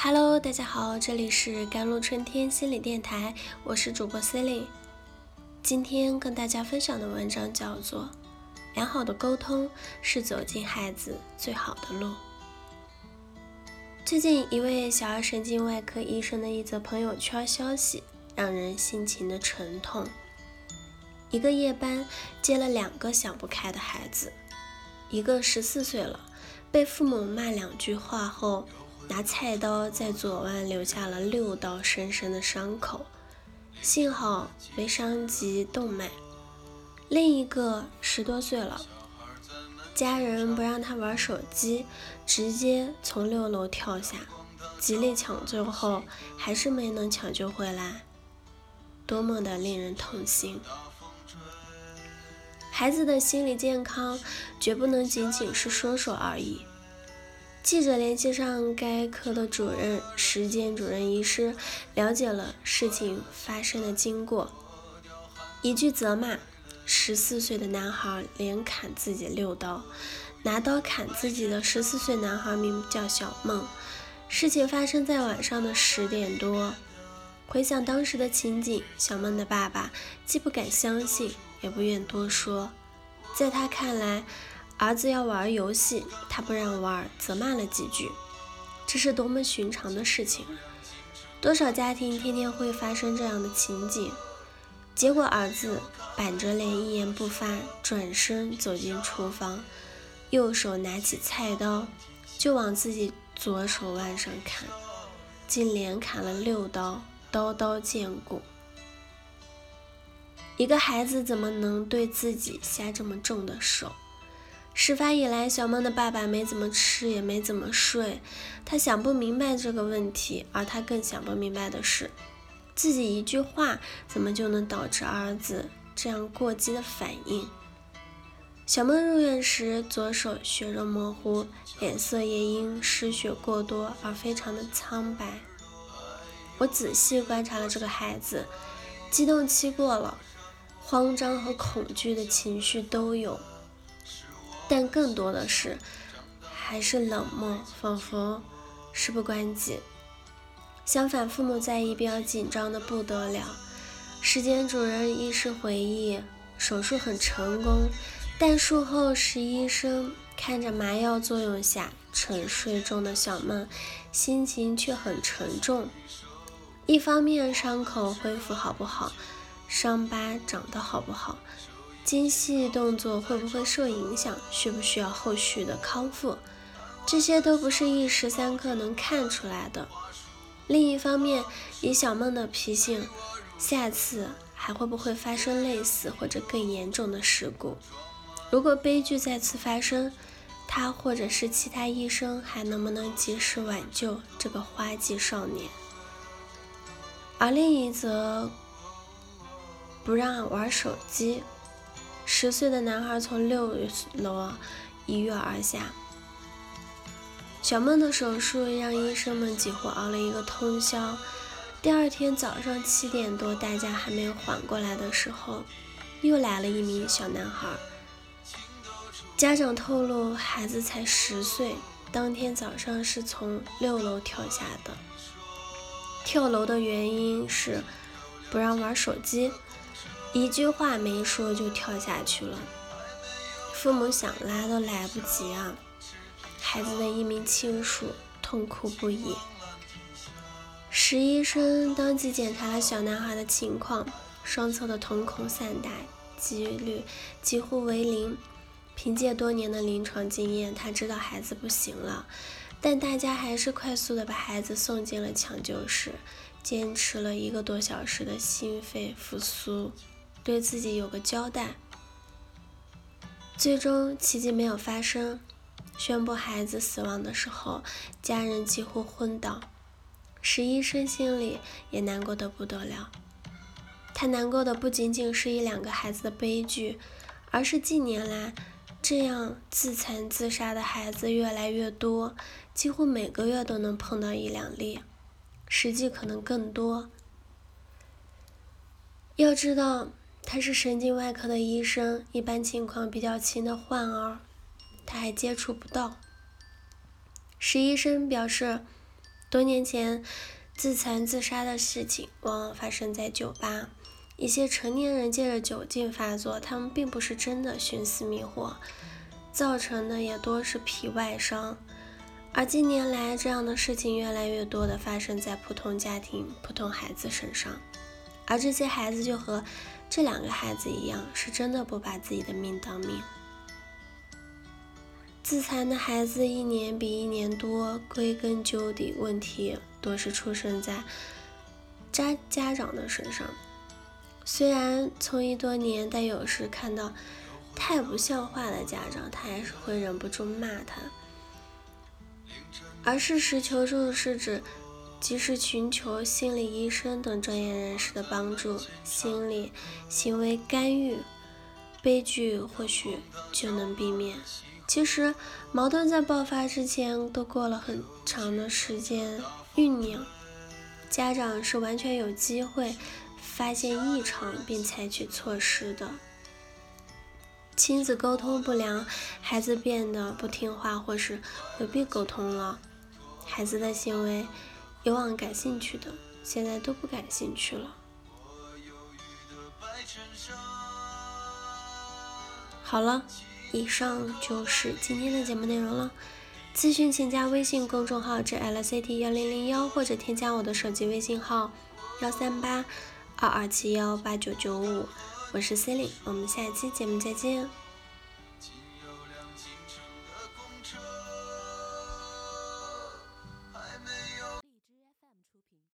Hello，大家好，这里是甘露春天心理电台，我是主播 c e l i n e 今天跟大家分享的文章叫做《良好的沟通是走进孩子最好的路》。最近一位小儿神经外科医生的一则朋友圈消息，让人心情的沉痛。一个夜班接了两个想不开的孩子，一个十四岁了，被父母骂两句话后，拿菜刀在左腕留下了六道深深的伤口，幸好没伤及动脉。另一个十多岁了，家人不让他玩手机，直接从六楼跳下，极力抢救后还是没能抢救回来，多么的令人痛心。孩子的心理健康绝不能仅仅是说说而已。记者联系上该科的主任、实践主任医师，了解了事情发生的经过。一句责骂，十四岁的男孩连砍自己六刀。拿刀砍自己的十四岁男孩名叫小梦。事情发生在晚上的十点多。回想当时的情景，小梦的爸爸既不敢相信。也不愿多说，在他看来，儿子要玩游戏，他不让玩，责骂了几句，这是多么寻常的事情啊！多少家庭天天会发生这样的情景？结果儿子板着脸一言不发，转身走进厨房，右手拿起菜刀就往自己左手腕上砍，竟连砍了六刀，刀刀见骨。一个孩子怎么能对自己下这么重的手？事发以来，小梦的爸爸没怎么吃，也没怎么睡。他想不明白这个问题，而他更想不明白的是，自己一句话怎么就能导致儿子这样过激的反应？小梦入院时，左手血肉模糊，脸色也因失血过多而非常的苍白。我仔细观察了这个孩子，激动期过了。慌张和恐惧的情绪都有，但更多的是还是冷漠，仿佛事不关己。相反，父母在一边紧张的不得了。时间主任医师回忆，手术很成功，但术后时医生看着麻药作用下沉睡中的小梦，心情却很沉重。一方面，伤口恢复好不好？伤疤长得好不好，精细动作会不会受影响，需不需要后续的康复，这些都不是一时三刻能看出来的。另一方面，以小梦的脾性，下次还会不会发生类似或者更严重的事故？如果悲剧再次发生，他或者是其他医生还能不能及时挽救这个花季少年？而另一则。不让玩手机。十岁的男孩从六楼一跃而下。小梦的手术让医生们几乎熬了一个通宵。第二天早上七点多，大家还没有缓过来的时候，又来了一名小男孩。家长透露，孩子才十岁，当天早上是从六楼跳下的。跳楼的原因是不让玩手机。一句话没说就跳下去了，父母想拉都来不及啊！孩子的一名亲属痛哭不已。石医生当即检查了小男孩的情况，双侧的瞳孔散大，几率几乎为零。凭借多年的临床经验，他知道孩子不行了，但大家还是快速的把孩子送进了抢救室，坚持了一个多小时的心肺复苏。对自己有个交代，最终奇迹没有发生。宣布孩子死亡的时候，家人几乎昏倒，石医生心里也难过的不得了。他难过的不仅仅是一两个孩子的悲剧，而是近年来这样自残自杀的孩子越来越多，几乎每个月都能碰到一两例，实际可能更多。要知道。他是神经外科的医生，一般情况比较轻的患儿，他还接触不到。石医生表示，多年前，自残自杀的事情往往发生在酒吧。一些成年人借着酒劲发作，他们并不是真的寻死觅活，造成的也多是皮外伤。而近年来，这样的事情越来越多的发生在普通家庭、普通孩子身上，而这些孩子就和这两个孩子一样，是真的不把自己的命当命。自残的孩子一年比一年多，归根究底，问题多是出生在家家长的身上。虽然从医多年，但有时看到太不像话的家长，他还是会忍不住骂他。而适时求助是指及时寻求心理医生等专业人士的帮助，心理行为干预，悲剧或许就能避免。其实矛盾在爆发之前都过了很长的时间酝酿，家长是完全有机会发现异常并采取措施的。亲子沟通不良，孩子变得不听话或是回避沟通了，孩子的行为以往感兴趣的，现在都不感兴趣了。好了。以上就是今天的节目内容了。咨询请加微信公众号 jlct 幺零零幺，或者添加我的手机微信号幺三八二二七幺八九九五。我是 c e l i n e 我们下期节目再见。